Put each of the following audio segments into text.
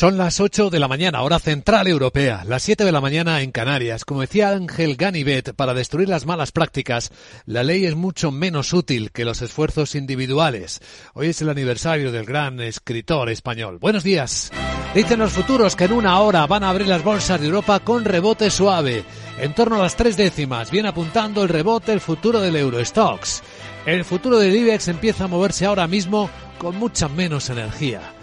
Son las 8 de la mañana, hora central europea, las 7 de la mañana en Canarias. Como decía Ángel Ganivet, para destruir las malas prácticas, la ley es mucho menos útil que los esfuerzos individuales. Hoy es el aniversario del gran escritor español. Buenos días. Dicen los futuros que en una hora van a abrir las bolsas de Europa con rebote suave, en torno a las tres décimas, viene apuntando el rebote el futuro del Eurostox. El futuro del IBEX empieza a moverse ahora mismo con mucha menos energía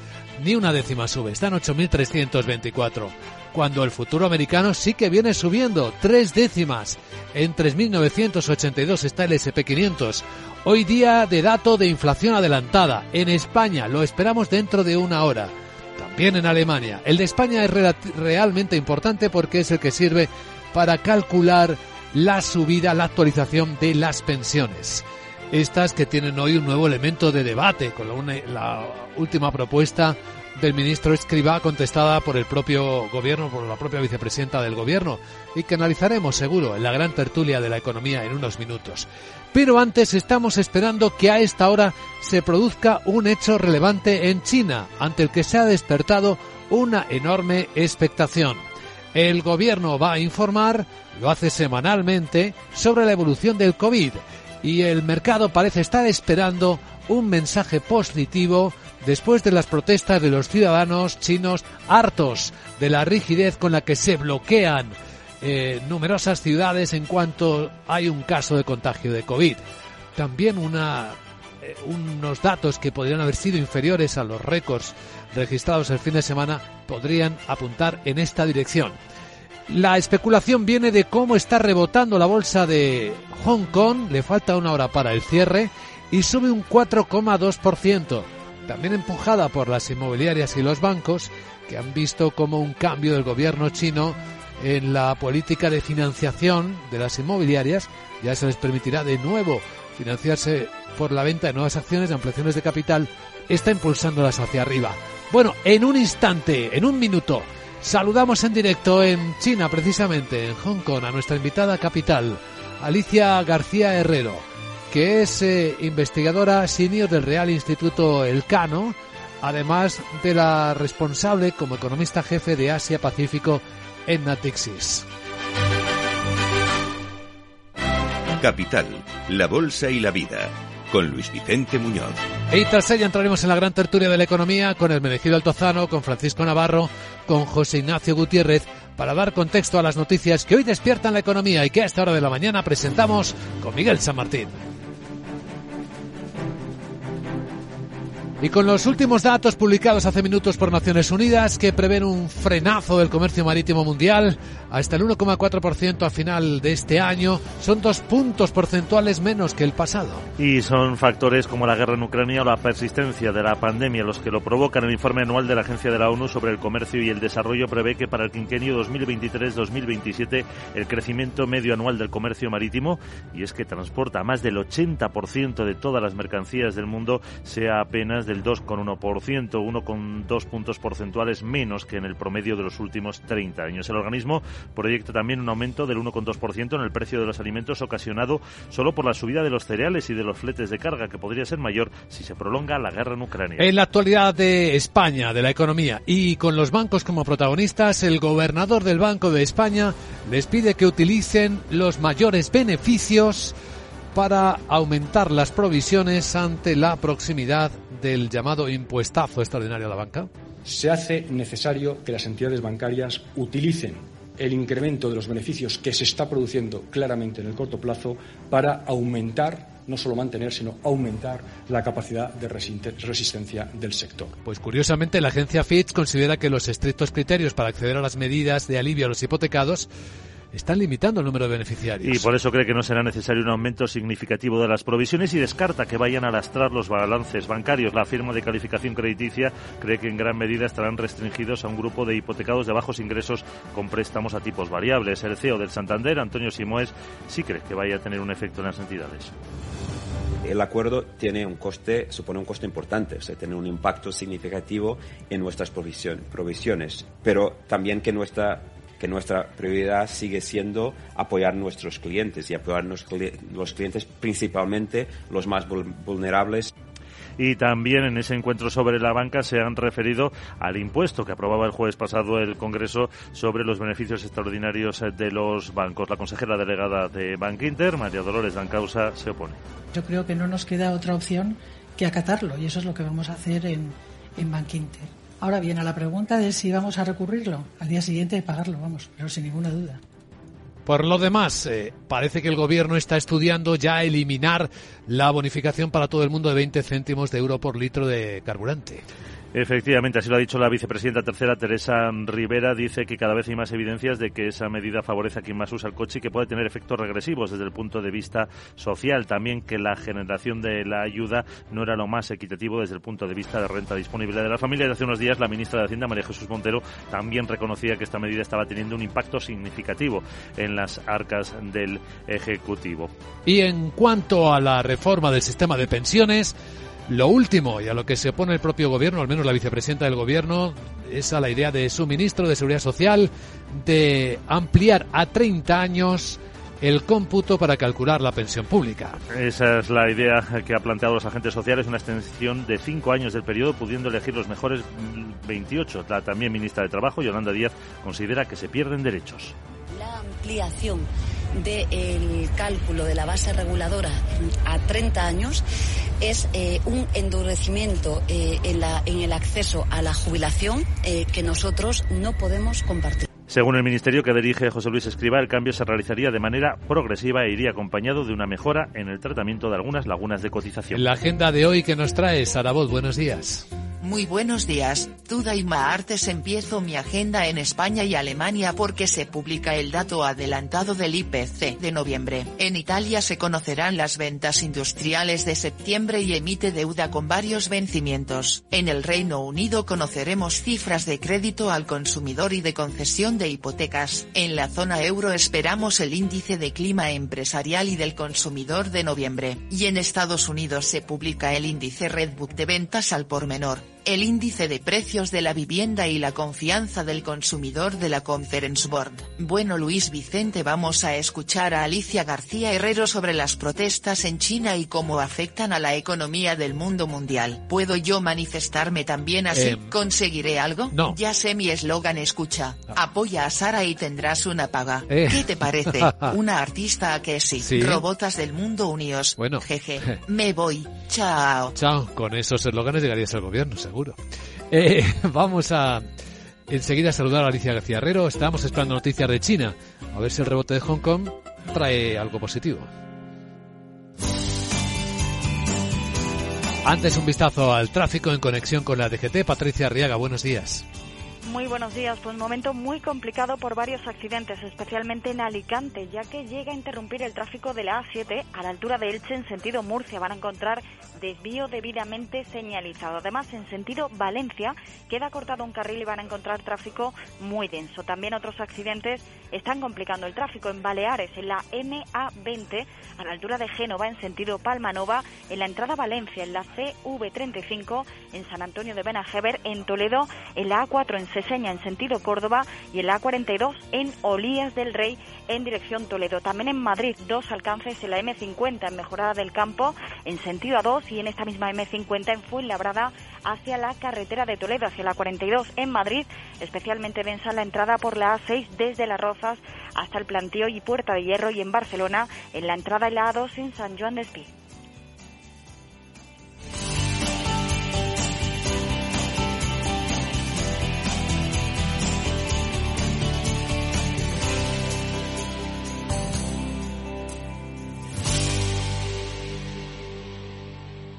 ni una décima sube, está en 8.324. Cuando el futuro americano sí que viene subiendo, tres décimas. En 3.982 está el SP500. Hoy día de dato de inflación adelantada. En España lo esperamos dentro de una hora. También en Alemania. El de España es realmente importante porque es el que sirve para calcular la subida, la actualización de las pensiones estas que tienen hoy un nuevo elemento de debate con la, última propuesta del ministro Escribá contestada por el propio gobierno, por la propia vicepresidenta del gobierno y que analizaremos seguro en la gran tertulia de la economía en unos minutos. Pero antes estamos esperando que a esta hora se produzca un hecho relevante en China, ante el que se ha despertado una enorme expectación. El gobierno va a informar, lo hace semanalmente, sobre la evolución del COVID y el mercado parece estar esperando un mensaje positivo después de las protestas de los ciudadanos chinos hartos de la rigidez con la que se bloquean eh, numerosas ciudades en cuanto hay un caso de contagio de COVID. También eh, unos datos que podrían haber sido inferiores a los récords registrados el fin de semana podrían apuntar en esta dirección. La especulación viene de cómo está rebotando la bolsa de Hong Kong, le falta una hora para el cierre y sube un 4,2%, también empujada por las inmobiliarias y los bancos, que han visto como un cambio del gobierno chino en la política de financiación de las inmobiliarias. Ya se les permitirá de nuevo financiarse por la venta de nuevas acciones, de ampliaciones de capital, está impulsándolas hacia arriba. Bueno, en un instante, en un minuto, Saludamos en directo en China, precisamente, en Hong Kong, a nuestra invitada capital, Alicia García Herrero, que es eh, investigadora senior del Real Instituto Elcano, además de la responsable como economista jefe de Asia Pacífico en Natixis. Capital, la Bolsa y la Vida con Luis Vicente Muñoz. Y tras ella entraremos en la gran tertulia de la economía con el merecido Altozano, con Francisco Navarro, con José Ignacio Gutiérrez, para dar contexto a las noticias que hoy despiertan la economía y que a esta hora de la mañana presentamos con Miguel San Martín. Y con los últimos datos publicados hace minutos por Naciones Unidas que prevén un frenazo del comercio marítimo mundial hasta el 1,4% a final de este año, son dos puntos porcentuales menos que el pasado. Y son factores como la guerra en Ucrania o la persistencia de la pandemia los que lo provocan. El informe anual de la Agencia de la ONU sobre el comercio y el desarrollo prevé que para el quinquenio 2023-2027 el crecimiento medio anual del comercio marítimo, y es que transporta más del 80% de todas las mercancías del mundo, sea apenas del 2,1%, 1,2 puntos porcentuales menos que en el promedio de los últimos 30 años. El organismo proyecta también un aumento del 1,2% en el precio de los alimentos ocasionado solo por la subida de los cereales y de los fletes de carga, que podría ser mayor si se prolonga la guerra en Ucrania. En la actualidad de España, de la economía y con los bancos como protagonistas, el gobernador del Banco de España les pide que utilicen los mayores beneficios para aumentar las provisiones ante la proximidad del llamado impuestazo extraordinario a la banca? Se hace necesario que las entidades bancarias utilicen el incremento de los beneficios que se está produciendo claramente en el corto plazo para aumentar no solo mantener, sino aumentar la capacidad de resistencia del sector. Pues curiosamente, la agencia Fitch considera que los estrictos criterios para acceder a las medidas de alivio a los hipotecados están limitando el número de beneficiarios. Y por eso cree que no será necesario un aumento significativo de las provisiones y descarta que vayan a lastrar los balances bancarios. La firma de calificación crediticia cree que en gran medida estarán restringidos a un grupo de hipotecados de bajos ingresos con préstamos a tipos variables. El CEO del Santander, Antonio Simoes, sí cree que vaya a tener un efecto en las entidades el acuerdo tiene un coste, supone un coste importante, o sea, tiene un impacto significativo en nuestras provisiones, pero también que nuestra que nuestra prioridad sigue siendo apoyar a nuestros clientes y apoyar a los clientes principalmente los más vulnerables Y también en ese encuentro sobre la banca se han referido al impuesto que aprobaba el jueves pasado el Congreso sobre los beneficios extraordinarios de los bancos. La consejera delegada de Bank Inter, María Dolores Dancausa, se opone. Yo creo que no nos queda otra opción que acatarlo y eso es lo que vamos a hacer en, en Bank Inter. Ahora bien, a la pregunta de si vamos a recurrirlo, al día siguiente pagarlo, vamos, pero sin ninguna duda. Por lo demás, eh, parece que el gobierno está estudiando ya eliminar la bonificación para todo el mundo de 20 céntimos de euro por litro de carburante. Efectivamente, así lo ha dicho la vicepresidenta tercera, Teresa Rivera. Dice que cada vez hay más evidencias de que esa medida favorece a quien más usa el coche y que puede tener efectos regresivos desde el punto de vista social. También que la generación de la ayuda no era lo más equitativo desde el punto de vista de renta disponible de la familia. Y hace unos días la ministra de Hacienda, María Jesús Montero, también reconocía que esta medida estaba teniendo un impacto significativo en las arcas del Ejecutivo. Y en cuanto a la reforma del sistema de pensiones, lo último, y a lo que se opone el propio gobierno, al menos la vicepresidenta del gobierno, es a la idea de su ministro de Seguridad Social de ampliar a 30 años el cómputo para calcular la pensión pública. Esa es la idea que ha planteado los agentes sociales, una extensión de cinco años del periodo, pudiendo elegir los mejores 28. La también ministra de Trabajo, Yolanda Díaz, considera que se pierden derechos. La ampliación del cálculo de la base reguladora a 30 años es eh, un endurecimiento eh, en, la, en, el acceso a la jubilación eh, que nosotros no podemos compartir. Según el ministerio que dirige José Luis Escriba, el cambio se realizaría de manera progresiva e iría acompañado de una mejora en el tratamiento de algunas lagunas de cotización. La agenda de hoy que nos trae Sarabot, buenos días. Muy buenos días, Tuda y Maartes empiezo mi agenda en España y Alemania porque se publica el dato adelantado del IPC de noviembre. En Italia se conocerán las ventas industriales de septiembre y emite deuda con varios vencimientos. En el Reino Unido conoceremos cifras de crédito al consumidor y de concesión de hipotecas. En la zona euro esperamos el índice de clima empresarial y del consumidor de noviembre. Y en Estados Unidos se publica el índice Redbook de ventas al por menor el índice de precios de la vivienda y la confianza del consumidor de la Conference Board. Bueno Luis Vicente vamos a escuchar a Alicia García Herrero sobre las protestas en China y cómo afectan a la economía del mundo mundial. ¿Puedo yo manifestarme también así? Eh, ¿Conseguiré algo? No. Ya sé mi eslogan escucha. Apoya a Sara y tendrás una paga. Eh. ¿Qué te parece? Una artista a que sí. Sí. Robotas del mundo unidos. Bueno. Jeje. Me voy. Chao. Chao, con esos eslóganes llegarías al gobierno, seguro. Eh, vamos a enseguida saludar a Alicia García Herrero. Estamos esperando noticias de China. A ver si el rebote de Hong Kong trae algo positivo. Antes un vistazo al tráfico en conexión con la DGT. Patricia Arriaga, buenos días. Muy buenos días. Pues un momento muy complicado por varios accidentes, especialmente en Alicante, ya que llega a interrumpir el tráfico de la A7 a la altura de Elche en sentido Murcia. Van a encontrar desvío debidamente señalizado. Además, en sentido Valencia queda cortado un carril y van a encontrar tráfico muy denso. También otros accidentes están complicando el tráfico en Baleares, en la MA20 a la altura de Génova en sentido Palmanova, en la entrada a Valencia, en la CV35 en San Antonio de Benajever, en Toledo, en la A4 en Seseña en sentido Córdoba y en la A42 en Olías del Rey en dirección Toledo. También en Madrid, dos alcances en la M50 en Mejorada del Campo en sentido A2 y en esta misma M50 en Fuenlabrada hacia la carretera de Toledo, hacia la 42 en Madrid, especialmente densa la entrada por la A6 desde Las Rozas hasta el Plantío y Puerta de Hierro y en Barcelona en la entrada en la A2 en San Juan de Espí.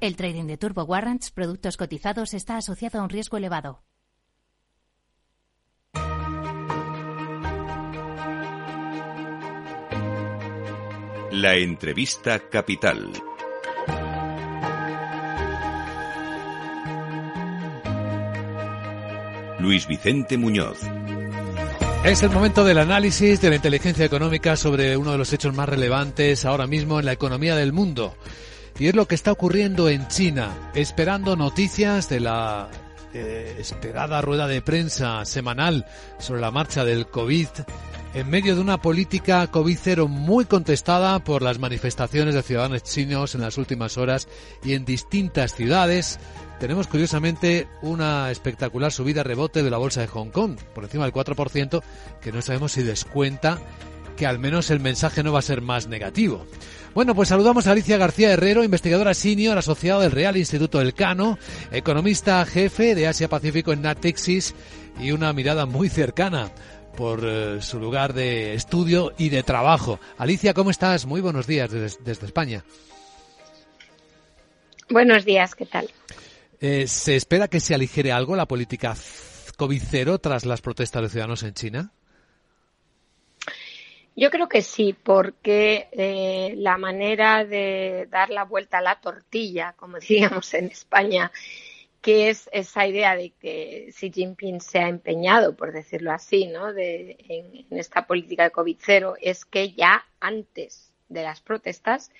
El trading de Turbo Warrants, productos cotizados, está asociado a un riesgo elevado. La entrevista capital. Luis Vicente Muñoz. Es el momento del análisis de la inteligencia económica sobre uno de los hechos más relevantes ahora mismo en la economía del mundo. Y es lo que está ocurriendo en China, esperando noticias de la eh, esperada rueda de prensa semanal sobre la marcha del COVID en medio de una política COVID cero muy contestada por las manifestaciones de ciudadanos chinos en las últimas horas y en distintas ciudades. Tenemos curiosamente una espectacular subida rebote de la bolsa de Hong Kong, por encima del 4%, que no sabemos si descuenta que al menos el mensaje no va a ser más negativo. Bueno, pues saludamos a Alicia García Herrero, investigadora senior asociada del Real Instituto Elcano, economista jefe de Asia Pacífico en Natixis y una mirada muy cercana por eh, su lugar de estudio y de trabajo. Alicia, ¿cómo estás? Muy buenos días desde, España. Buenos días, ¿qué tal? Eh, ¿Se espera que se aligere algo la política COVID cero tras las protestas de ciudadanos en China? Yo creo que sí, porque eh, la manera de dar la vuelta a la tortilla, como diríamos en España, que es esa idea de que Xi Jinping se ha empeñado, por decirlo así, ¿no? de, en, esta política de COVID cero, es que ya antes de las protestas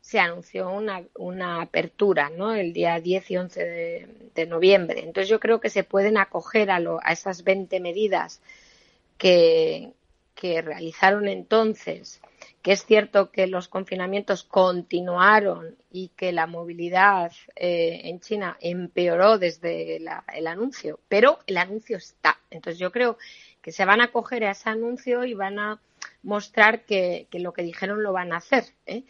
se anunció una, una apertura, ¿no? El día 10 y 11 de, de noviembre. Entonces yo creo que se pueden acoger a, lo, a esas 20 medidas que, que realizaron entonces, que es cierto que los confinamientos continuaron y que la movilidad eh, en China empeoró desde el anuncio, pero el anuncio está. Entonces yo creo que se van a coger a ese anuncio y van a mostrar que, lo que dijeron lo van a hacer. ¿eh?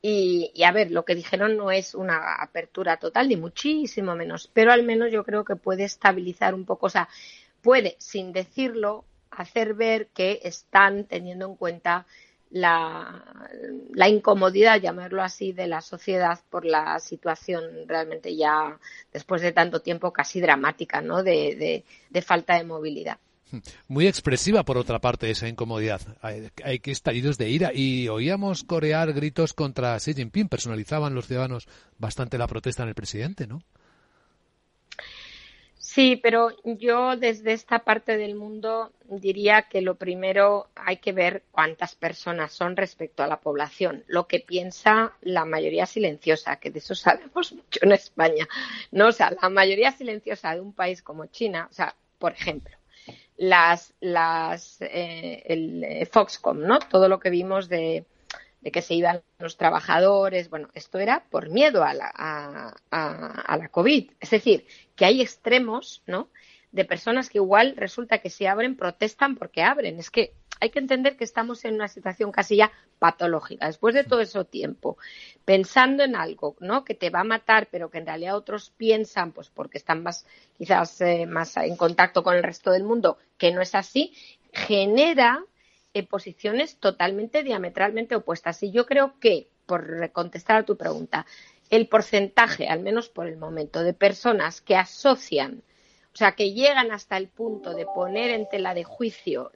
Y, y, a ver, lo que dijeron no es una apertura total, ni muchísimo menos, pero al menos yo creo que puede estabilizar un poco, o sea, puede, sin decirlo, hacer ver que están teniendo en cuenta la, incomodidad, llamarlo así, de la sociedad por la situación realmente ya después de tanto tiempo casi dramática, ¿no? De, falta de movilidad. Muy expresiva, por otra parte, esa incomodidad. Hay, hay, que estallidos de ira y oíamos corear gritos contra Xi Jinping. Personalizaban los ciudadanos bastante la protesta en el presidente, ¿no? Sí, pero yo desde esta parte del mundo diría que lo primero hay que ver cuántas personas son respecto a la población, lo que piensa la mayoría silenciosa, que de eso sabemos mucho en España. No, o sea, la mayoría silenciosa de un país como China, o sea, por ejemplo, las, las, eh, el eh, Foxcom, ¿no? Todo lo que vimos de, de que se iban los trabajadores. Bueno, esto era por miedo a la, a, la COVID. Es decir, que hay extremos, ¿no? De personas que igual resulta que si abren protestan porque abren. Es que hay que entender que estamos en una situación casi ya patológica. Después de todo ese tiempo, pensando en algo, ¿no? Que te va a matar, pero que en realidad otros piensan, pues porque están más, quizás eh, más en contacto con el resto del mundo, que no es así, genera en posiciones totalmente diametralmente opuestas. Y yo creo que, por contestar a tu pregunta, el porcentaje, al menos por el momento, de personas que asocian, o sea, que llegan hasta el punto de poner en tela de juicio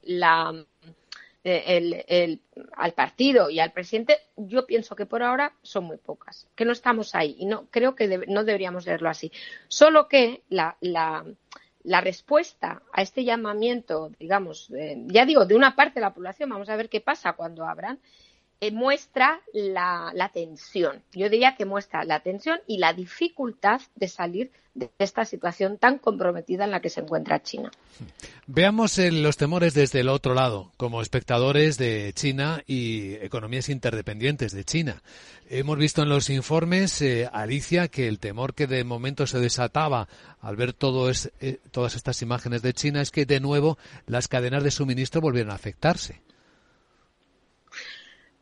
eh, al partido y al presidente, yo pienso que por ahora son muy pocas, que no estamos ahí y no creo que no deberíamos verlo así. Solo que la, la, la respuesta a este llamamiento, digamos, ya digo, de una parte de la población, vamos a ver qué pasa cuando abran, eh, muestra la, la, tensión. Yo diría que muestra la tensión y la dificultad de salir de esta situación tan comprometida en la que se encuentra China. Veamos los temores desde el otro lado, como espectadores de China y economías interdependientes de China. Hemos visto en los informes, eh, Alicia, que el temor que de momento se desataba al ver todo es, eh, todas estas imágenes de China es que de nuevo las cadenas de suministro volvieran a afectarse.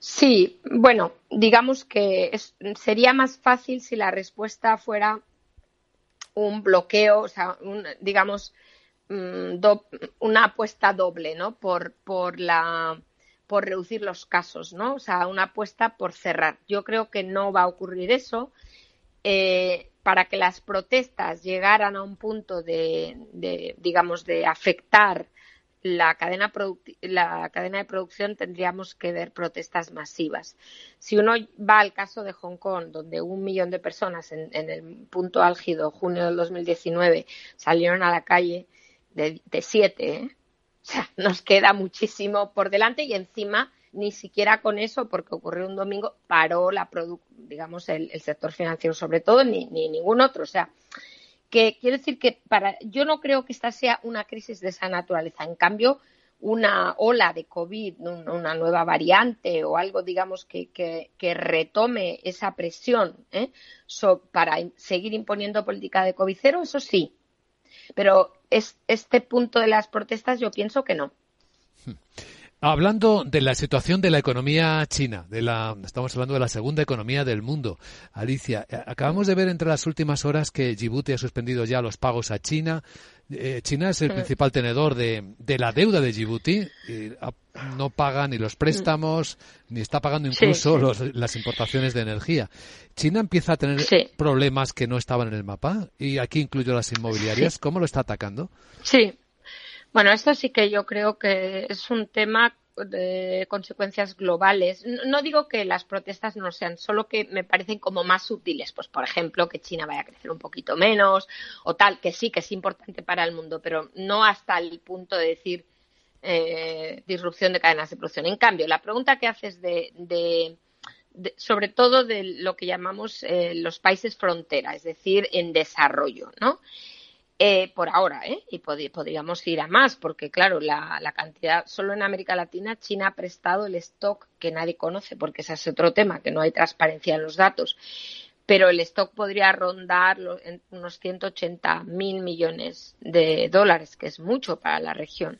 Sí, bueno, digamos que sería más fácil si la respuesta fuera un bloqueo, o sea, digamos, mm, una apuesta doble, ¿no? Por, por la por reducir los casos, ¿no? O sea, una apuesta por cerrar. Yo creo que no va a ocurrir eso. Eh, para que las protestas llegaran a un punto de, de digamos, de afectar la cadena, la cadena de producción tendríamos que ver protestas masivas. Si uno va al caso de Hong Kong, donde un millón de personas en, el punto álgido, junio del 2019, salieron a la calle de, siete, ¿eh? o sea, nos queda muchísimo por delante y encima ni siquiera con eso, porque ocurrió un domingo, paró la digamos el, el, sector financiero sobre todo, ni, ni ningún otro. O sea, que quiero decir que para, yo no creo que esta sea una crisis de esa naturaleza. En cambio, una ola de COVID, una nueva variante o algo, digamos, que, que, retome esa presión ¿eh? para seguir imponiendo política de COVID cero, eso sí. Pero es, este punto de las protestas yo pienso que no. Hablando de la situación de la economía china, de la, estamos hablando de la segunda economía del mundo. Alicia, eh, acabamos de ver entre las últimas horas que Djibouti ha suspendido ya los pagos a China. Eh, China es el mm. principal tenedor de, la deuda de Djibouti. Y no paga ni los préstamos, ni está pagando incluso las importaciones de energía. China empieza a tener problemas que no estaban en el mapa. Y aquí incluyo las inmobiliarias. ¿Cómo lo está atacando? Sí, bueno, esto sí que yo creo que es un tema de consecuencias globales. No digo que las protestas no sean, solo que me parecen como más útiles. Pues, por ejemplo, que China vaya a crecer un poquito menos o tal, que sí, que es importante para el mundo, pero no hasta el punto de decir eh, disrupción de cadenas de producción. En cambio, la pregunta que haces de, de, sobre todo de lo que llamamos eh, los países frontera, es decir, en desarrollo, ¿no? Eh, por ahora, ¿eh? Y podríamos ir a más, porque claro, la, cantidad, solo en América Latina, China ha prestado el stock que nadie conoce, porque ese es otro tema, que no hay transparencia en los datos. Pero el stock podría rondar unos 180 mil millones de dólares, que es mucho para la región.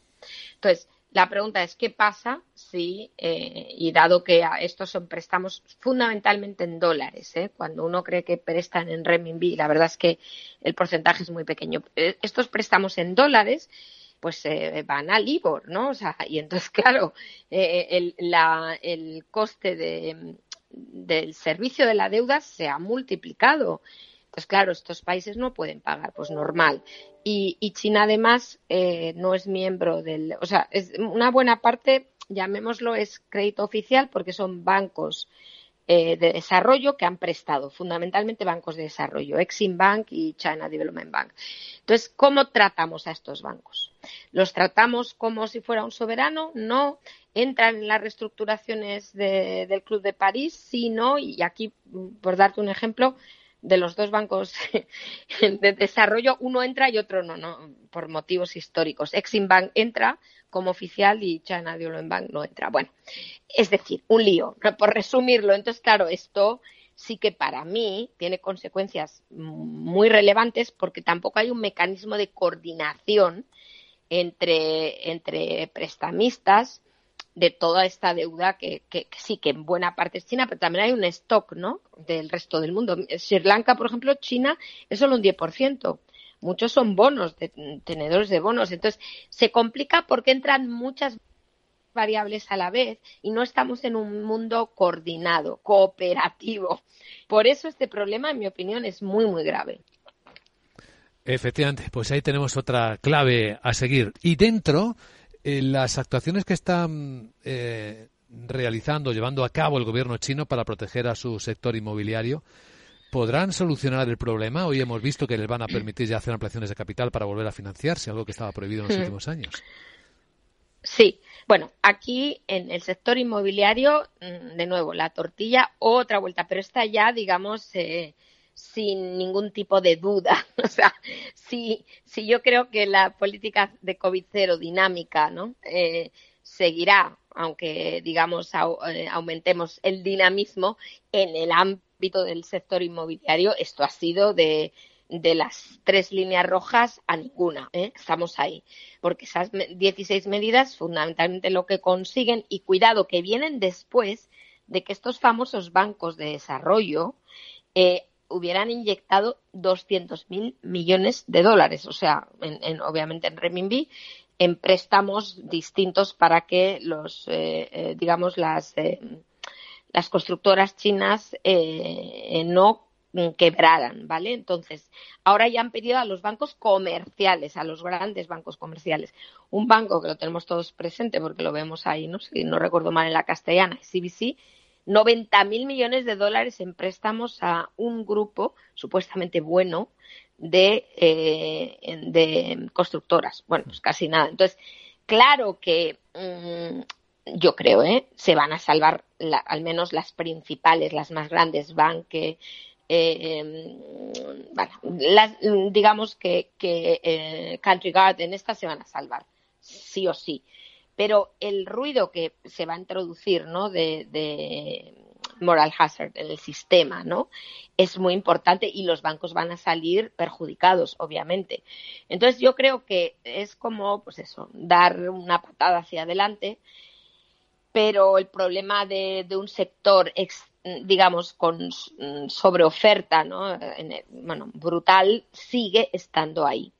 Entonces, la pregunta es qué pasa si, eh, y dado que estos son préstamos fundamentalmente en dólares, ¿eh? cuando uno cree que prestan en renminbi, la verdad es que el porcentaje es muy pequeño. Eh, estos préstamos en dólares pues van al IBOR, ¿no? O sea, y entonces, claro, el, el, coste de, del servicio de la deuda se ha multiplicado. Entonces, claro, estos países no pueden pagar, pues normal. Y, China además eh, no es miembro del, o sea, es una buena parte, llamémoslo, es crédito oficial porque son bancos eh, de desarrollo que han prestado, fundamentalmente bancos de desarrollo, Exim Bank y China Development Bank. Entonces, ¿cómo tratamos a estos bancos? ¿Los tratamos como si fuera un soberano? No. ¿Entran en las reestructuraciones del Club de París? Sí, no. Y aquí, por darte un ejemplo, de los dos bancos de desarrollo, uno entra y otro no, no por motivos históricos. Exim Bank entra como oficial y China Development Bank no entra. Bueno, es decir, un lío, por resumirlo. Entonces, claro, esto sí que para mí tiene consecuencias muy relevantes porque tampoco hay un mecanismo de coordinación entre, entre prestamistas de toda esta deuda que, sí, que en buena parte es China, pero también hay un stock, ¿no? Del resto del mundo. Sri Lanka, por ejemplo, China es solo un 10%. Muchos son bonos, de, tenedores de bonos. Entonces, se complica porque entran muchas variables a la vez y no estamos en un mundo coordinado, cooperativo. Por eso este problema, en mi opinión, es muy, muy grave. Efectivamente, pues ahí tenemos otra clave a seguir. Y dentro, eh, las actuaciones que están eh, realizando, llevando a cabo el gobierno chino para proteger a su sector inmobiliario, ¿podrán solucionar el problema? Hoy hemos visto que les van a permitir ya hacer ampliaciones de capital para volver a financiarse, algo que estaba prohibido en los últimos años. Sí, bueno, aquí en el sector inmobiliario, mm, de nuevo, la tortilla, otra vuelta, pero esta ya, digamos, eh, sin ningún tipo de duda. O sea, si, si yo creo que la política de COVID cero dinámica ¿no? Eh, seguirá, aunque digamos eh, aumentemos el dinamismo en el ámbito del sector inmobiliario, esto ha sido de, de las tres líneas rojas a ninguna. ¿eh? Estamos ahí. Porque esas 16 medidas fundamentalmente lo que consiguen, y cuidado, que vienen después de que estos famosos bancos de desarrollo eh, hubieran inyectado 200.000 millones de dólares, o sea, en, obviamente en renminbi, en préstamos distintos para que los, eh, eh, digamos, las, eh, las constructoras chinas no quebraran, ¿vale? Entonces, ahora ya han pedido a los bancos comerciales, a los grandes bancos comerciales. Un banco que lo tenemos todos presente porque lo vemos ahí, ¿no? Si no recuerdo mal en la castellana, CBC, 90 mil millones de dólares en préstamos a un grupo supuestamente bueno de, eh, de constructoras. Bueno, pues casi nada. Entonces, claro que mm, yo creo, ¿eh? se van a salvar al menos las principales, las más grandes, Banque, eh, em, bueno, digamos que, que eh, Country Garden, estas se van a salvar, sí o sí pero el ruido que se va a introducir ¿no? de, moral hazard en el sistema ¿no? es muy importante y los bancos van a salir perjudicados, obviamente. Entonces yo creo que es como, pues eso, dar una patada hacia adelante, pero el problema de, un sector digamos, con sobreoferta, ¿no? bueno, brutal, sigue estando ahí.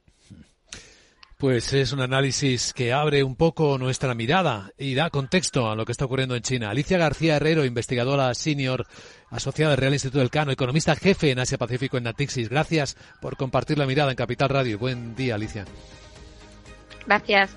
Pues es un análisis que abre un poco nuestra mirada y da contexto a lo que está ocurriendo en China. Alicia García Herrero, investigadora senior asociada del Real Instituto del Cano, economista jefe en Asia Pacífico en Natixis. Gracias por compartir la mirada en Capital Radio. Buen día, Alicia. Gracias.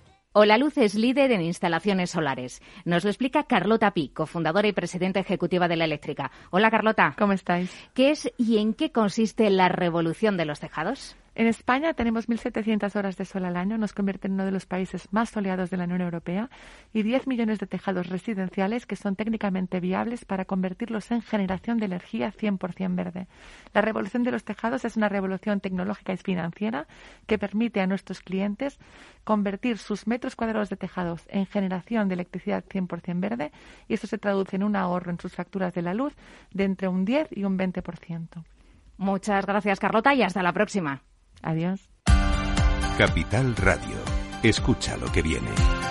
Hola Luz es líder en instalaciones solares. Nos lo explica Carlota Pi, cofundadora y presidenta ejecutiva de la eléctrica. Hola Carlota. ¿Cómo estáis? ¿Qué es y en qué consiste la revolución de los tejados? En España tenemos 1.700 horas de sol al año, nos convierte en uno de los países más soleados de la Unión Europea y 10 millones de tejados residenciales que son técnicamente viables para convertirlos en generación de energía 100% verde. La revolución de los tejados es una revolución tecnológica y financiera que permite a nuestros clientes convertir sus metros cuadrados de tejados en generación de electricidad 100% verde y eso se traduce en un ahorro en sus facturas de la luz de entre un 10 y un 20%. Muchas gracias, Carlota, y hasta la próxima. Adiós. Capital Radio. Escucha lo que viene.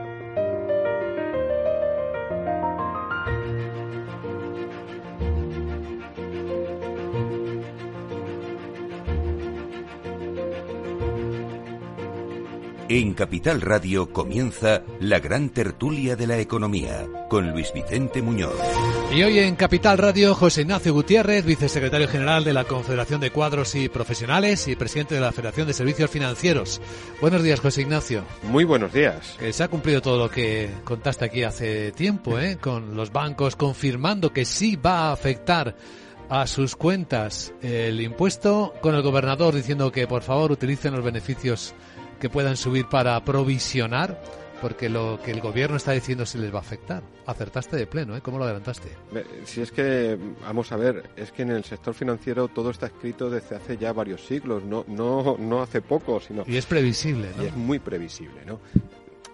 En Capital Radio comienza la gran tertulia de la economía con Luis Vicente Muñoz. Y hoy en Capital Radio, José Ignacio Gutiérrez, vicesecretario general de la Confederación de Cuadros y Profesionales y presidente de la Federación de Servicios Financieros. Buenos días, José Ignacio. Muy buenos días. se ha cumplido todo lo que contaste aquí hace tiempo, ¿eh? con los bancos confirmando que sí va a afectar a sus cuentas el impuesto, con el gobernador diciendo que por favor utilicen los beneficios que puedan subir para provisionar, porque lo que el gobierno está diciendo se les va a afectar. Acertaste de pleno, ¿eh? ¿Cómo lo adelantaste? Si es que, vamos a ver, es que en el sector financiero todo está escrito desde hace ya varios siglos, no, no, no hace poco, sino... Y es previsible, ¿no? Y es muy previsible, ¿no?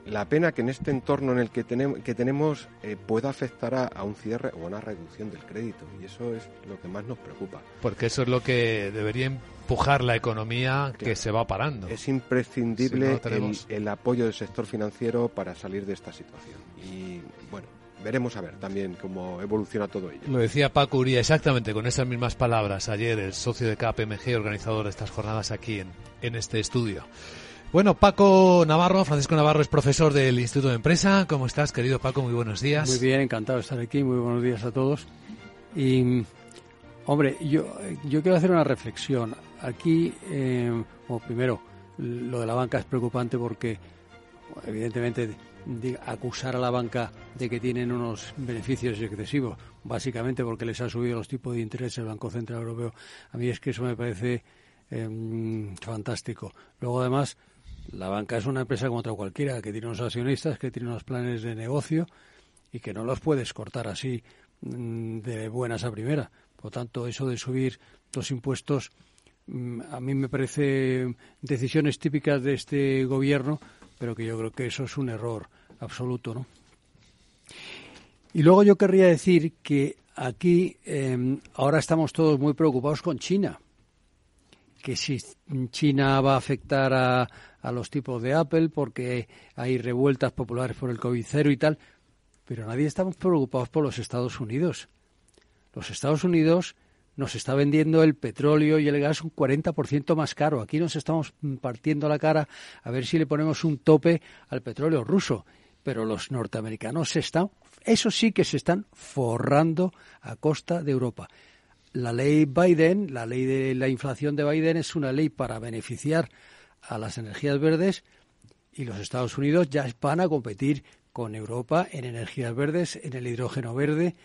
la pena que en este entorno en el que tenemos, que tenemos eh, pueda afectar a, un cierre o a una reducción del crédito. Y eso es lo que más nos preocupa. Porque eso es lo que debería empujar la economía que se va parando. Es imprescindible el, apoyo del sector financiero para salir de esta situación. Y bueno, veremos a ver también cómo evoluciona todo ello. Lo decía Paco Uría exactamente con esas mismas palabras ayer, el socio de KPMG, organizador de estas jornadas aquí en, en este estudio. Bueno, Paco Navarro, Francisco Navarro es profesor del Instituto de Empresa. ¿Cómo estás, querido Paco? Muy buenos días. Muy bien, encantado de estar aquí. Muy buenos días a todos. Y, hombre, yo, yo quiero hacer una reflexión. Aquí, eh, primero, lo de la banca es preocupante porque, evidentemente, acusar a la banca de que tienen unos beneficios excesivos, básicamente porque les ha subido los tipos de interés el Banco Central Europeo, a mí es que eso me parece eh, fantástico. Luego, además, la banca es una empresa como otra cualquiera, que tiene unos accionistas, que tiene unos planes de negocio y que no los puedes cortar así mm, de buenas a primera. Por tanto, eso de subir los impuestos a mí me parece decisiones típicas de este gobierno, pero que yo creo que eso es un error absoluto, ¿no? Y luego yo querría decir que aquí em, ahora estamos todos muy preocupados con China, que si China va a afectar a, a los tipos de Apple porque hay revueltas populares por el COVID-0 y tal, pero nadie estamos preocupados por los Estados Unidos. Los Estados Unidos nos está vendiendo el petróleo y el gas un 40% más caro. Aquí nos estamos partiendo la cara a ver si le ponemos un tope al petróleo ruso. Pero los norteamericanos se están, eso sí que se están forrando a costa de Europa. La ley Biden, la ley de la inflación de Biden es una ley para beneficiar a las energías verdes y los Estados Unidos ya van a competir con Europa en energías verdes, en el hidrógeno verde,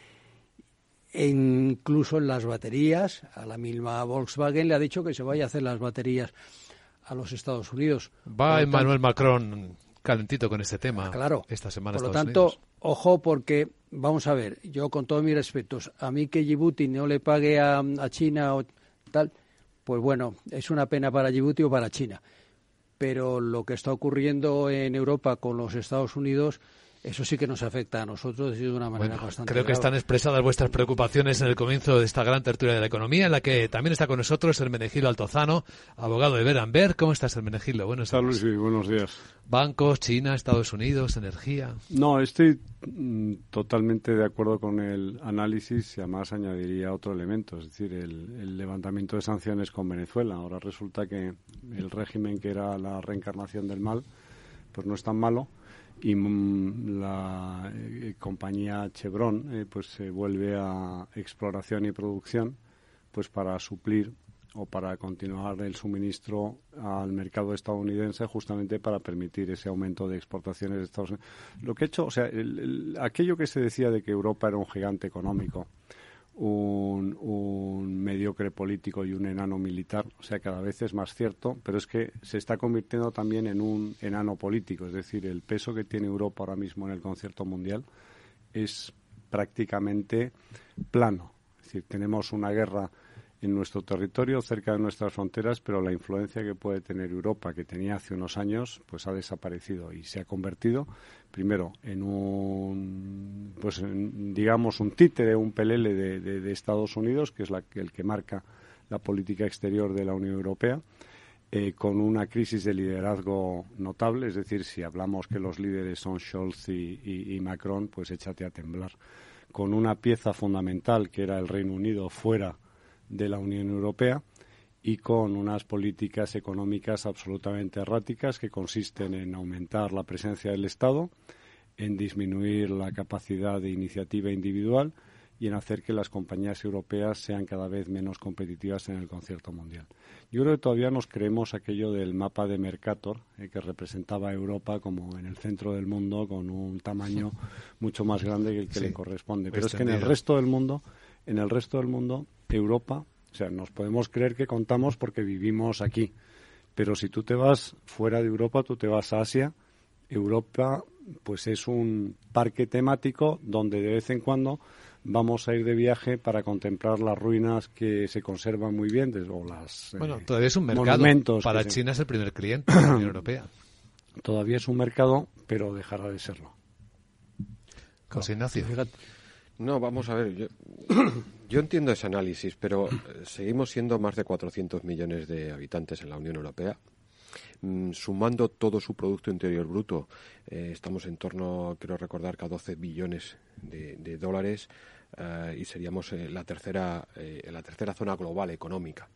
e incluso en las baterías. A la misma Volkswagen le ha dicho que se vaya a hacer las baterías a los Estados Unidos. Va Emmanuel Macron calentito con este tema claro, esta semana. Por lo tanto, ojo porque, vamos a ver, yo con todos mis respetos, a mí que Djibouti no le pague a, a China o tal, pues bueno, es una pena para Djibouti o para China pero lo que está ocurriendo en Europa con los Estados Unidos eso sí que nos afecta a nosotros de una manera bastante Creo que están expresadas vuestras preocupaciones en el comienzo de esta gran tertulia de la economía, en la que también está con nosotros el Menegilo Altozano, abogado de Beranber. ¿Cómo estás, el Menegilo? Buenos días. Sí, buenos días. Bancos, China, Estados Unidos, energía. No, estoy mm, totalmente de acuerdo con el análisis y además añadiría otro elemento, es decir, el levantamiento de sanciones con Venezuela. Ahora resulta que el régimen que era la reencarnación del mal, pues no es tan malo y mm, la eh, compañía Chevron eh, pues se vuelve a exploración y producción pues para suplir o para continuar el suministro al mercado estadounidense justamente para permitir ese aumento de exportaciones de Estados Unidos. Lo que he hecho, o sea, aquello que se decía de que Europa era un gigante económico, un, mediocre político y un enano militar. O sea, cada vez es más cierto, pero es que se está convirtiendo también en un enano político. Es decir, el peso que tiene Europa ahora mismo en el concierto mundial es prácticamente plano. Es decir, tenemos una guerra en nuestro territorio, cerca de nuestras fronteras, pero la influencia que puede tener Europa, que tenía hace unos años, pues ha desaparecido y se ha convertido, primero, en un, pues digamos, un títere, un pelele de, Estados Unidos, que es la, el que marca la política exterior de la Unión Europea. Eh, con una crisis de liderazgo notable, es decir, si hablamos que los líderes son Scholz y Macron, pues échate a temblar. Con una pieza fundamental que era el Reino Unido fuera de la Unión Europea y con unas políticas económicas absolutamente erráticas que consisten en aumentar la presencia del Estado, en disminuir la capacidad de iniciativa individual y en hacer que las compañías europeas sean cada vez menos competitivas en el concierto mundial. Yo creo que todavía nos creemos aquello del mapa de Mercator, eh, que representaba a Europa como en el centro del mundo con un tamaño mucho más grande que el que le corresponde. Pero es que en el resto del mundo, en el resto del mundo, Europa, o sea, nos podemos creer que contamos porque vivimos aquí, pero si tú te vas fuera de Europa, tú te vas a Asia, Europa pues es un parque temático donde de vez en cuando vamos a ir de viaje para contemplar las ruinas que se conservan muy bien o las eh, bueno todavía es un mercado. para China es el primer cliente de la Unión Europea. Todavía es un mercado pero dejará de serlo. José Ignacio no vamos a ver yo yo entiendo ese análisis, pero eh, seguimos siendo más de 400 millones de habitantes en la Unión Europea. Mm, sumando todo su Producto Interior Bruto, eh, estamos en torno, quiero recordar, que a 12 billones de, dólares eh, y seríamos la, tercera, la tercera zona global económica.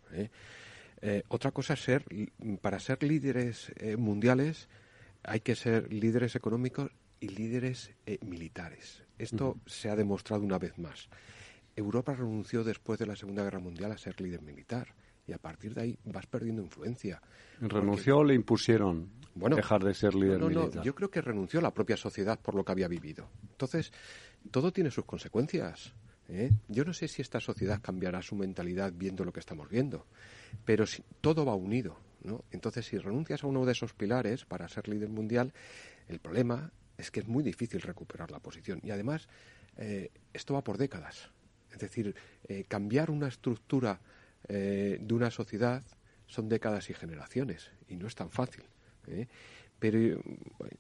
otra cosa es ser, para ser líderes mundiales, hay que ser líderes económicos y líderes militares. Esto se ha demostrado una vez más. Europa renunció después de la Segunda Guerra Mundial a ser líder militar y a partir de ahí vas perdiendo influencia. ¿Renunció o le impusieron dejar de ser líder no, no, militar? No, yo creo que renunció la propia sociedad por lo que había vivido. Entonces, todo tiene sus consecuencias. ¿eh? Yo no sé si esta sociedad cambiará su mentalidad viendo lo que estamos viendo, pero si, todo va unido. ¿no? Entonces, si renuncias a uno de esos pilares para ser líder mundial, el problema es que es muy difícil recuperar la posición. Y además, eh, esto va por décadas. Es decir, eh, cambiar una estructura eh, de una sociedad son décadas y generaciones y no es tan fácil. Pero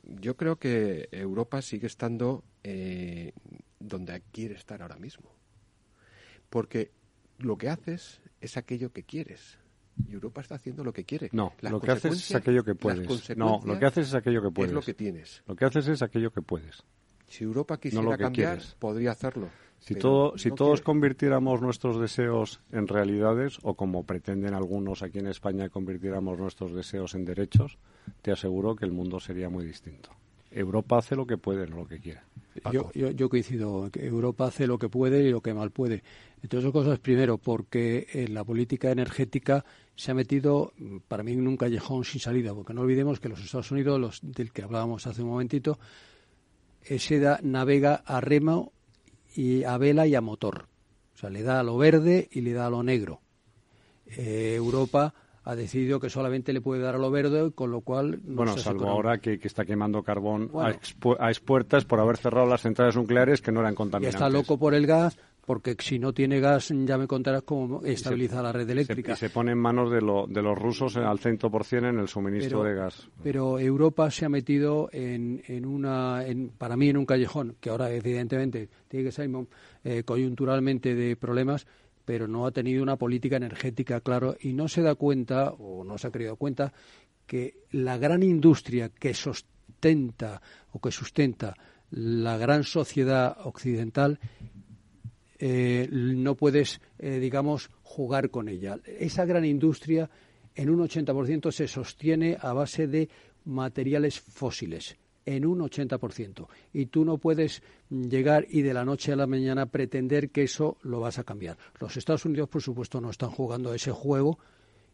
yo creo que Europa sigue estando donde quiere estar ahora mismo. Porque lo que haces es aquello que quieres. Y Europa está haciendo lo que quiere. No, lo que haces es aquello que puedes. No, lo que haces es aquello que puedes. Es lo que tienes. Lo que haces es aquello que puedes. Si Europa quisiera cambiar, podría hacerlo. Si, todo, si todos convirtiéramos nuestros deseos en realidades, o como pretenden algunos aquí en España convirtiéramos nuestros deseos en derechos, te aseguro que el mundo sería muy distinto. Europa hace lo que puede, no lo que quiere. Yo, yo, coincido, que Europa hace lo que puede y lo que mal puede. Entre otras cosas, primero, porque en la política energética se ha metido, para mí, en un callejón sin salida, porque no olvidemos que los Estados Unidos, los del que hablábamos hace un momentito, ese da, navega a remo y a vela y a motor. O sea, le da a lo verde y le da a lo negro. Eh, Europa ha decidido que solamente le puede dar a lo verde, con lo cual... bueno, salvo ahora que, está quemando carbón a, expuertas por haber cerrado las centrales nucleares que no eran contaminantes. Y está loco por el gas, porque si no tiene gas ya me contarás cómo estabiliza la red eléctrica. y se pone en manos de, de los rusos al 100% en el suministro de gas. Pero Europa se ha metido en, en una, en, para mí en un callejón, que ahora evidentemente tiene que ser eh, coyunturalmente de problemas, pero no ha tenido una política energética, claro, y no se da cuenta, o no se ha querido cuenta, que la gran industria que sustenta o que sustenta la gran sociedad occidental eh, no puedes, eh, digamos, jugar con ella. Esa gran industria en un 80% se sostiene a base de materiales fósiles, en un 80%. Y tú no puedes llegar y de la noche a la mañana pretender que eso lo vas a cambiar. Los Estados Unidos, por supuesto, no están jugando ese juego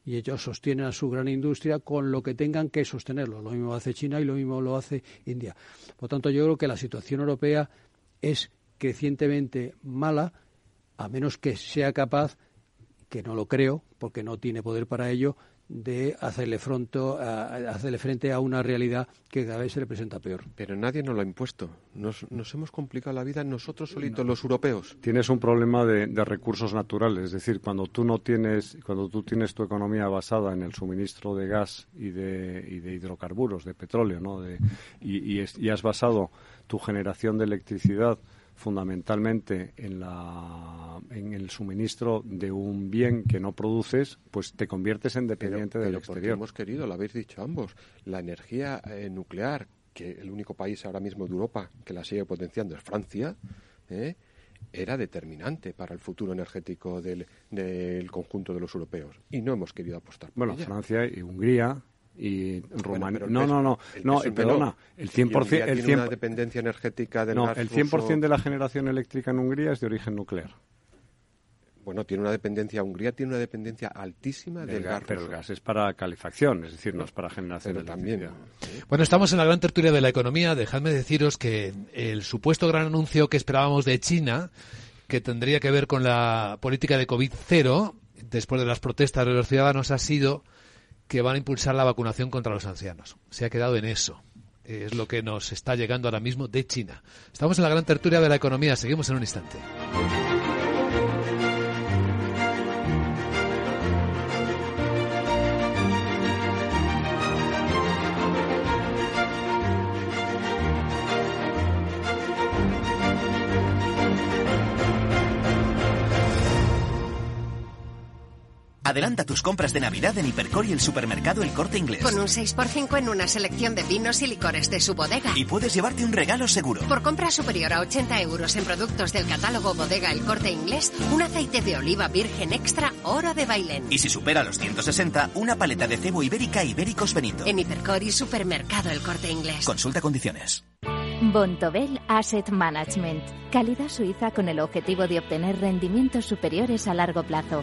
y ellos sostienen a su gran industria con lo que tengan que sostenerlo. Lo mismo hace China y lo mismo lo hace India. Por tanto, yo creo que la situación europea es crecientemente mala, a menos que sea capaz que no lo creo, porque no tiene poder para ello, de hacerle, fronto, hacerle frente a una realidad que cada vez se le presenta peor. Pero nadie nos lo ha impuesto. Nos, hemos complicado la vida nosotros solitos, los europeos. Tienes un problema de, recursos naturales, es decir, cuando tú no tienes, cuando tú tienes tu economía basada en el suministro de gas y de, y de hidrocarburos, de petróleo, ¿no? De, y, y has basado tu generación de electricidad fundamentalmente en, la, en el suministro de un bien que no produces, pues te conviertes en dependiente del exterior. hemos querido, lo habéis dicho ambos, la energía eh, nuclear, que el único país ahora mismo de Europa que la sigue potenciando es Francia, ¿eh? era determinante para el futuro energético del, del, conjunto de los europeos y no hemos querido apostar. bueno, Francia y Hungría y Rumanía. no, no, no, no, perdona, el 100%, el 100 dependencia energética del no, el 100% de la generación eléctrica en Hungría es de origen nuclear. Bueno, tiene una dependencia, Hungría tiene una dependencia altísima del, gas, Pero el gas es para calefacción, es decir, no, es para generación de también. Bueno, estamos en la gran tertulia de la economía. Dejadme deciros que el supuesto gran anuncio que esperábamos de China, que tendría que ver con la política de COVID cero, después de las protestas de los ciudadanos, ha sido que van a impulsar la vacunación contra los ancianos. Se ha quedado en eso. Es lo que nos está llegando ahora mismo de China. Estamos en la gran tertulia de la economía. Seguimos en un instante. Adelanta tus compras de Navidad en Hipercor y el supermercado El Corte Inglés. Con un 6x5 en una selección de vinos y licores de su bodega. Y puedes llevarte un regalo seguro. Por compra superior a 80 euros en productos del catálogo Bodega El Corte Inglés, un aceite de oliva virgen extra oro de Bailén. Y si supera los 160, una paleta de cebo ibérica Ibéricos Benito. En Hipercor y supermercado El Corte Inglés. Consulta condiciones. Bontobel Asset Management. Calidad suiza con el objetivo de obtener rendimientos superiores a largo plazo.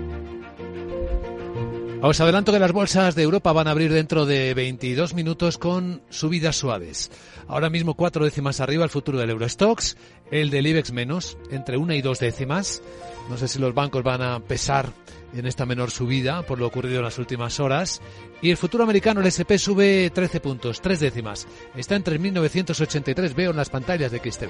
Os adelanto que las bolsas de Europa van a abrir dentro de 22 minutos con subidas suaves. Ahora mismo cuatro décimas arriba el futuro del Eurostox, el del IBEX menos, entre una y dos décimas. No sé si los bancos van a pesar en esta menor subida por lo ocurrido en las últimas horas. Y el futuro americano, el SP, sube 13 puntos, tres décimas. Está en 3.983, veo en las pantallas de XTV.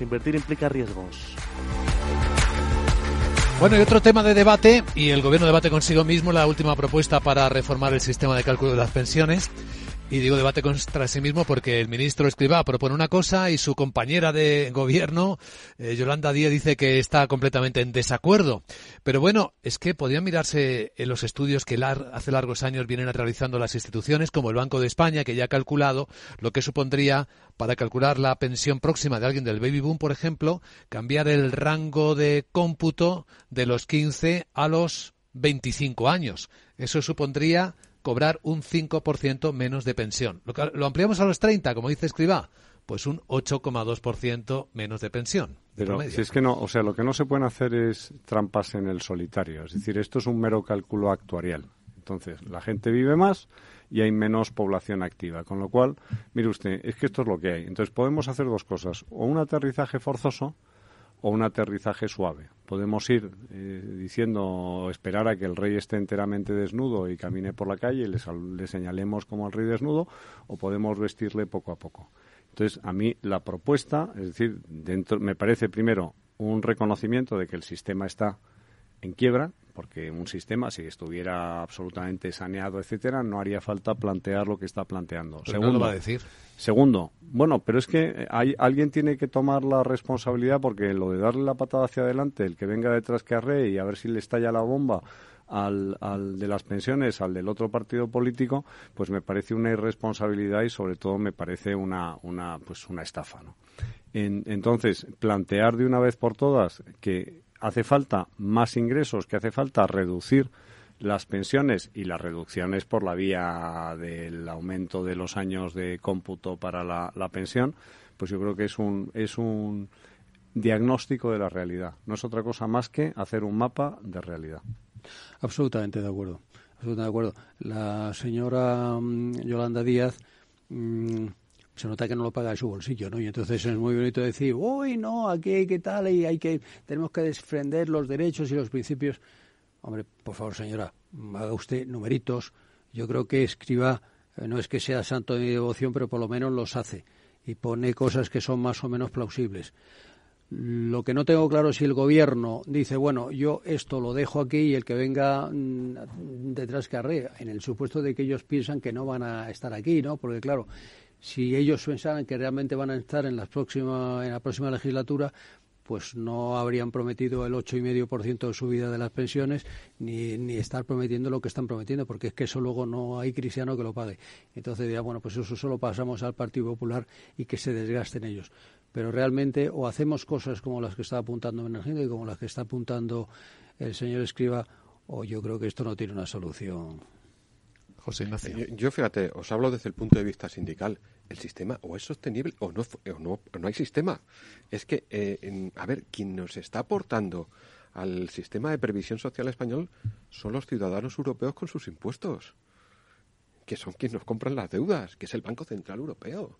Invertir implica riesgos. Bueno, y otro tema de debate, y el gobierno debate consigo mismo la última propuesta para reformar el sistema de cálculo de las pensiones. Y digo debate contra sí mismo porque el ministro Escribá propone una cosa y su compañera de gobierno, eh, Yolanda Díaz, dice que está completamente en desacuerdo. Pero bueno, es que podrían mirarse en los estudios que hace largos años vienen realizando las instituciones, como el Banco de España, que ya ha calculado lo que supondría para calcular la pensión próxima de alguien del baby boom, por ejemplo, cambiar el rango de cómputo de los 15 a los 25 años. Eso supondría cobrar un 5% menos de pensión. Lo, ampliamos a los 30, como dice Escribá, pues un 8,2% menos de pensión. Pero si es que no, o sea, lo que no se pueden hacer es trampas en el solitario. Es decir, esto es un mero cálculo actuarial. Entonces, la gente vive más y hay menos población activa. Con lo cual, mire usted, es que esto es lo que hay. Entonces, podemos hacer dos cosas. O un aterrizaje forzoso o un aterrizaje suave. Podemos ir eh, diciendo, esperar a que el rey esté enteramente desnudo y camine por la calle y le, le señalemos como el rey desnudo, o podemos vestirle poco a poco. Entonces, a mí la propuesta, es decir, dentro, me parece primero un reconocimiento de que el sistema está en quiebra, porque un sistema, si estuviera absolutamente saneado, etcétera, no haría falta plantear lo que está planteando. segundo, va a decir. Segundo, bueno, pero es que hay, alguien tiene que tomar la responsabilidad porque lo de darle la patada hacia adelante, el que venga detrás que arree y a ver si le estalla la bomba al, al, de las pensiones, al del otro partido político, pues me parece una irresponsabilidad y sobre todo me parece una, una, pues una estafa. ¿no? entonces, plantear de una vez por todas que hace falta más ingresos, que hace falta reducir las pensiones y las reducciones por la vía del aumento de los años de cómputo para la, pensión, pues yo creo que es un, es un diagnóstico de la realidad. No es otra cosa más que hacer un mapa de realidad. Absolutamente de acuerdo. Absolutamente de acuerdo. La señora mm, Yolanda Díaz mm, se nota que no lo paga de su bolsillo, ¿no? Y entonces es muy bonito decir, uy, no, aquí hay que tal, y hay que, tenemos que defender los derechos y los principios. Hombre, por favor, señora, haga usted numeritos. Yo creo que escriba, eh, no es que sea santo de mi devoción, pero por lo menos los hace y pone cosas que son más o menos plausibles. Lo que no tengo claro es si el gobierno dice, bueno, yo esto lo dejo aquí y el que venga mm, detrás que arrea, en el supuesto de que ellos piensan que no van a estar aquí, ¿no? Porque claro, si ellos pensaran que realmente van a estar en la próxima, en la próxima legislatura, pues no habrían prometido el 8,5% de subida de las pensiones ni, ni estar prometiendo lo que están prometiendo, porque es que eso luego no hay cristiano que lo pague. Entonces diría, bueno, pues eso solo pasamos al Partido Popular y que se desgasten ellos. Pero realmente o hacemos cosas como las que está apuntando Menegildo y como las que está apuntando el señor Escriba, o yo creo que esto no tiene una solución. José Ignacio. Yo, fíjate, os hablo desde el punto de vista sindical. El sistema o es sostenible o no, o no, no hay sistema. Es que, eh, a ver, quien nos está aportando al sistema de previsión social español son los ciudadanos europeos con sus impuestos, que son quienes nos compran las deudas, que es el Banco Central Europeo.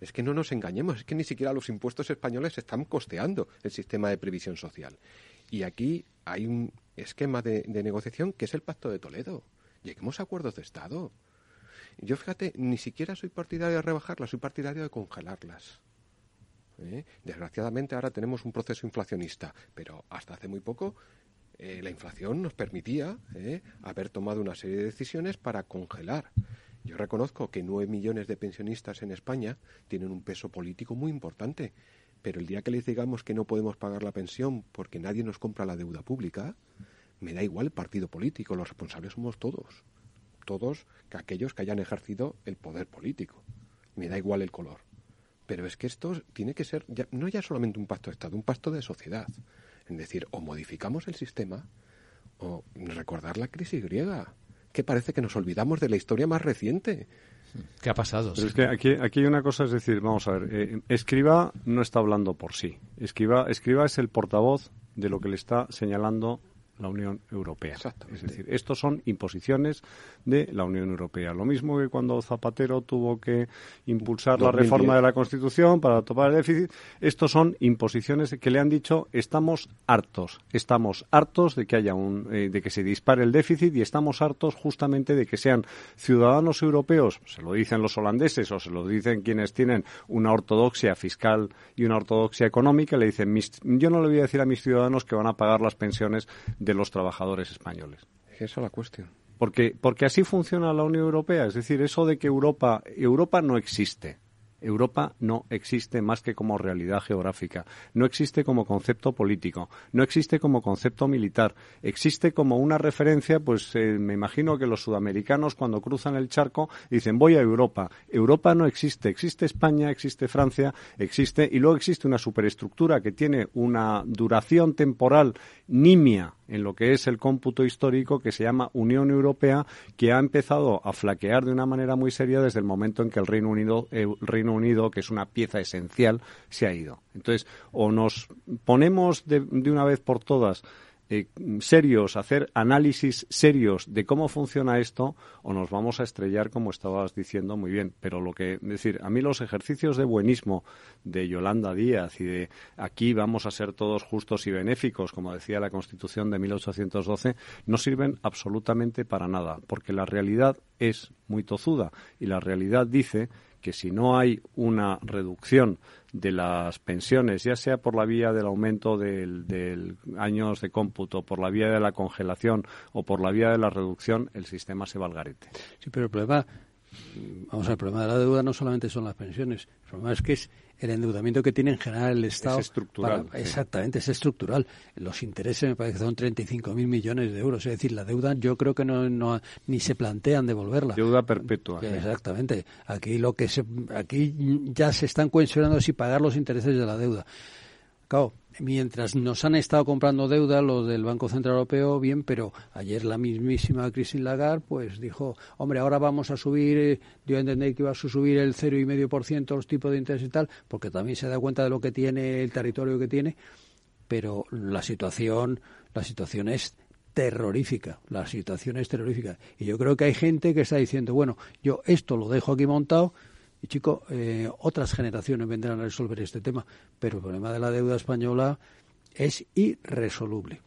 Es que no nos engañemos, es que ni siquiera los impuestos españoles están costeando el sistema de previsión social. Y aquí hay un esquema de negociación que es el Pacto de Toledo Lleguemos a acuerdos de Estado. Yo, fíjate, ni siquiera soy partidario de rebajarlas, soy partidario de congelarlas. ¿Eh? Desgraciadamente ahora tenemos un proceso inflacionista, pero hasta hace muy poco eh, la inflación nos permitía ¿eh? haber tomado una serie de decisiones para congelar. Yo reconozco que nueve millones de pensionistas en España tienen un peso político muy importante, pero el día que les digamos que no podemos pagar la pensión porque nadie nos compra la deuda pública, me da igual el partido político, los responsables somos todos, todos aquellos que hayan ejercido el poder político. Me da igual el color. Pero es que esto tiene que ser no ya solamente un pacto de Estado, un pacto de sociedad. Es decir, o modificamos el sistema o recordar la crisis griega, que parece que nos olvidamos de la historia más reciente. ¿Qué ha pasado? es que aquí, aquí hay una cosa, es decir, vamos a ver, eh, Escriba no está hablando por sí. Escriba, Escriba es el portavoz de lo que le está señalando la Unión Europea. Es decir, estos son imposiciones de la Unión Europea. Lo mismo que cuando Zapatero tuvo que impulsar la reforma de la Constitución para topar el déficit, estos son imposiciones que le han dicho estamos hartos, estamos hartos de que haya un, eh, de que se dispare el déficit y estamos hartos justamente de que sean ciudadanos europeos, se lo dicen los holandeses o se lo dicen quienes tienen una ortodoxia fiscal y una ortodoxia económica, le dicen yo no le voy a decir a mis ciudadanos que van a pagar las pensiones de los trabajadores españoles. Esa es la cuestión. Porque, porque así funciona la Unión Europea. Es decir, eso de que Europa, Europa no existe. Europa no existe más que como realidad geográfica, no existe como concepto político, no existe como concepto militar, existe como una referencia, pues eh, me imagino que los sudamericanos cuando cruzan el charco dicen voy a Europa. Europa no existe, existe España, existe Francia, existe y luego existe una superestructura que tiene una duración temporal nimia en lo que es el cómputo histórico que se llama Unión Europea, que ha empezado a flaquear de una manera muy seria desde el momento en que el Reino Unido, el Reino Unido que es una pieza esencial, se ha ido. Entonces, o nos ponemos de una vez por todas eh, serios, hacer análisis serios de cómo funciona esto, o nos vamos a estrellar, como estabas diciendo muy bien. Pero lo que, es decir, a mí los ejercicios de buenismo de Yolanda Díaz y de aquí vamos a ser todos justos y benéficos, como decía la Constitución de 1812, no sirven absolutamente para nada, porque la realidad es muy tozuda y la realidad dice que si no hay una reducción de las pensiones, ya sea por la vía del aumento del, años de cómputo, por la vía de la congelación o por la vía de la reducción, el sistema se va al garete. Sí, pero el problema, vamos el problema de la deuda no solamente son las pensiones, el problema es que es el endeudamiento que tiene en general el Estado. Es estructural. Exactamente, es estructural. Los intereses me parece que son 35.000 millones de euros. Es decir, la deuda yo creo que no, no ni se plantean devolverla. Deuda perpetua. Exactamente. Aquí lo que se, aquí ya se están cuestionando si pagar los intereses de la deuda. Claro, mientras nos han estado comprando deuda los del Banco Central Europeo, bien, pero ayer la mismísima Christine Lagarde pues dijo, hombre, ahora vamos a subir, eh, yo entendí que iba a subir el 0,5% los tipos de interés y tal, porque también se da cuenta de lo que tiene el territorio que tiene, pero la situación, la situación es terrorífica, la situación es terrorífica. Y yo creo que hay gente que está diciendo, bueno, yo esto lo dejo aquí montado, y chico, eh, otras generaciones vendrán a resolver este tema, pero el problema de la deuda española es irresoluble,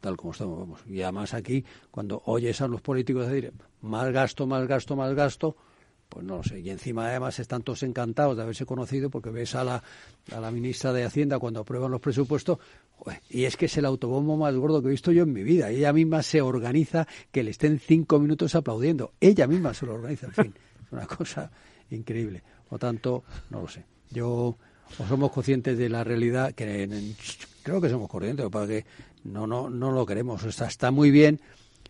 tal como estamos. Vamos. Y además aquí, cuando oyes a los políticos decir más gasto, más gasto, más gasto, pues no lo sé. Y encima además están todos encantados de haberse conocido porque ves a la, a la ministra de Hacienda cuando aprueban los presupuestos y es que es el autobombo más gordo que he visto yo en mi vida. Ella misma se organiza que le estén cinco minutos aplaudiendo. Ella misma se lo organiza, en fin. Es una cosa increíble. Por tanto, no lo sé. Yo o somos conscientes de la realidad que creo que somos conscientes para que no no no lo queremos. O sea, está muy bien.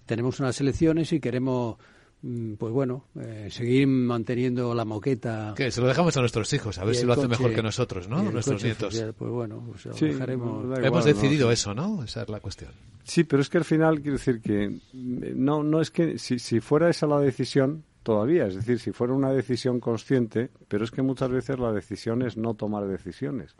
Tenemos unas elecciones y queremos mm, pues bueno, eh, seguir manteniendo la moqueta. Que se lo dejamos a nuestros hijos, a ver si lo hacen mejor que nosotros, ¿no? Nuestros nietos. pues bueno, pues dejaremos. Hemos decidido eso, ¿no? Esa es la cuestión. Sí, pero es que al final quiero decir que mm, no no es que si, si fuera esa la decisión, todavía. Es decir, si fuera una decisión consciente, pero es que muchas veces la decisión es no tomar decisiones.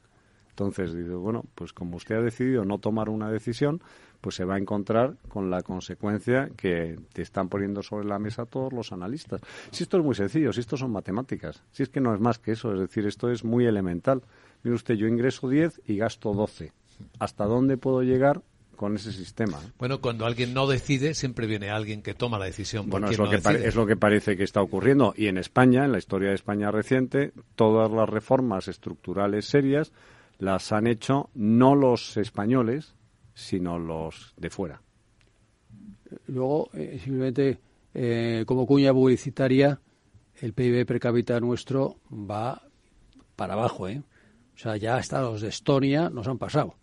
Entonces, digo, bueno, pues como usted ha decidido no tomar una decisión, pues se va a encontrar con la consecuencia que te están poniendo sobre la mesa todos los analistas. Si esto es muy sencillo, si esto son matemáticas, si es que no es más que eso, es decir, esto es muy elemental. Mire usted, yo ingreso 10 y gasto 12. ¿Hasta dónde puedo llegar con ese sistema. Bueno, cuando alguien no decide, siempre viene alguien que toma la decisión. Bueno, es lo, que es lo que parece que está ocurriendo. Y en España, en la historia de España reciente, todas las reformas estructurales serias las han hecho no los españoles, sino los de fuera. Luego, eh, simplemente, eh, como cuña publicitaria, el PIB per cápita nuestro va para abajo, ¿eh? O sea, ya hasta los de Estonia nos han pasado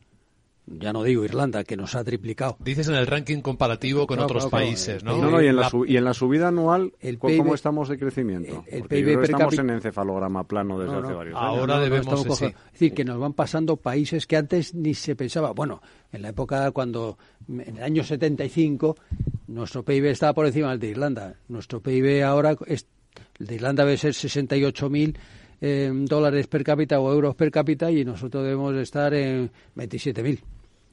ya no digo Irlanda, que nos ha triplicado. Dices en el ranking comparativo con otros países, ¿no? No, y, en la y en la subida anual, ¿cómo estamos de crecimiento? El, PIB estamos en encefalograma plano desde hace varios años. Ahora debemos... Es decir, que nos van pasando países que antes ni se pensaba. Bueno, en la época cuando, en el año 75, nuestro PIB estaba por encima del de Irlanda. Nuestro PIB ahora, es, el de Irlanda debe ser 68.000 eh, dólares per cápita o euros per cápita y nosotros debemos estar en 27.000.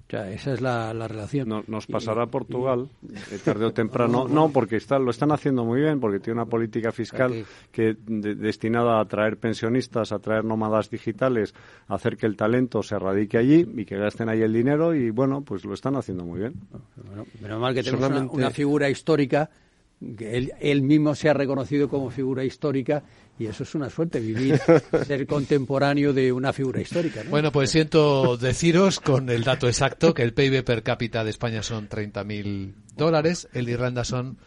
O sea, esa es la, relación. nos pasará Portugal, eh, tarde o temprano. No, porque está, lo están haciendo muy bien, porque tiene una política fiscal que destinada a atraer pensionistas, a atraer nómadas digitales, a hacer que el talento se radique allí y que gasten ahí el dinero. Y bueno, pues lo están haciendo muy bien. menos mal que tenemos una, figura histórica que él, mismo se ha reconocido como figura histórica y eso es una suerte, vivir, ser contemporáneo de una figura histórica. Bueno, pues siento deciros con el dato exacto que el PIB per cápita de España son 30.000 dólares, el de Irlanda son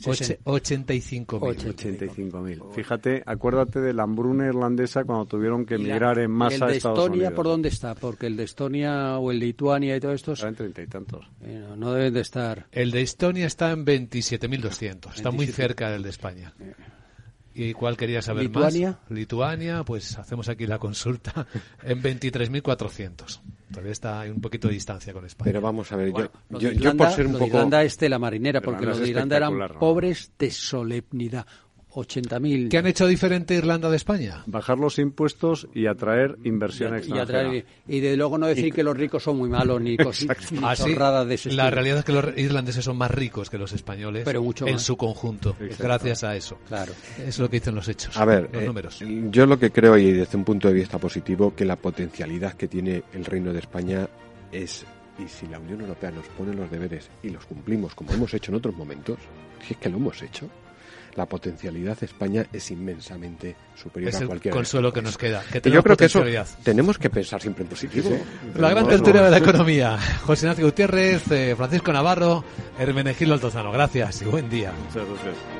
85.000. Fíjate, acuérdate de la hambruna irlandesa cuando tuvieron que emigrar en masa a Estados Estonia por dónde está? Porque el de Estonia o el de Lituania y todo esto... Están en treinta y tantos. Eh, no, deben de estar... El de Estonia está en 27.200. Está muy cerca del de España. Eh. ¿Y cuál quería saber ¿Lituania? más? Lituania, pues hacemos aquí la consulta en 23.400. Todavía está un poquito de distancia con España. Pero vamos a ver, yo, yo, por ser un poco... Irlanda es la marinera, porque los de Irlanda eran pobres de solemnidad. 80.000. ¿Qué han hecho diferente Irlanda de España? Bajar los impuestos y atraer inversión y, extranjera. atraer- y de luego no decir Y- que los ricos son muy malos ni, cos- Exacto. ni Ah, de ese La estilo. realidad es que los irlandeses son más ricos que los españoles Pero mucho en más. su conjunto, Exacto. gracias a eso. Claro. Es lo que dicen los hechos, A ver, los eh, números. yo lo que creo, y desde un punto de vista positivo, que la potencialidad que tiene el Reino de España es, y si la Unión Europea nos pone los deberes y los cumplimos como hemos hecho en otros momentos, si es que lo hemos hecho, la potencialidad de España es inmensamente superior Es a el cualquier consuelo que nos queda, que y yo tenemos creo que eso potencialidad. tenemos que pensar siempre en positivo. La gran tertulia de la economía. José Ignacio Gutiérrez, eh, Francisco Navarro, Hermenegildo Altozano. Gracias y buen día. Muchas gracias.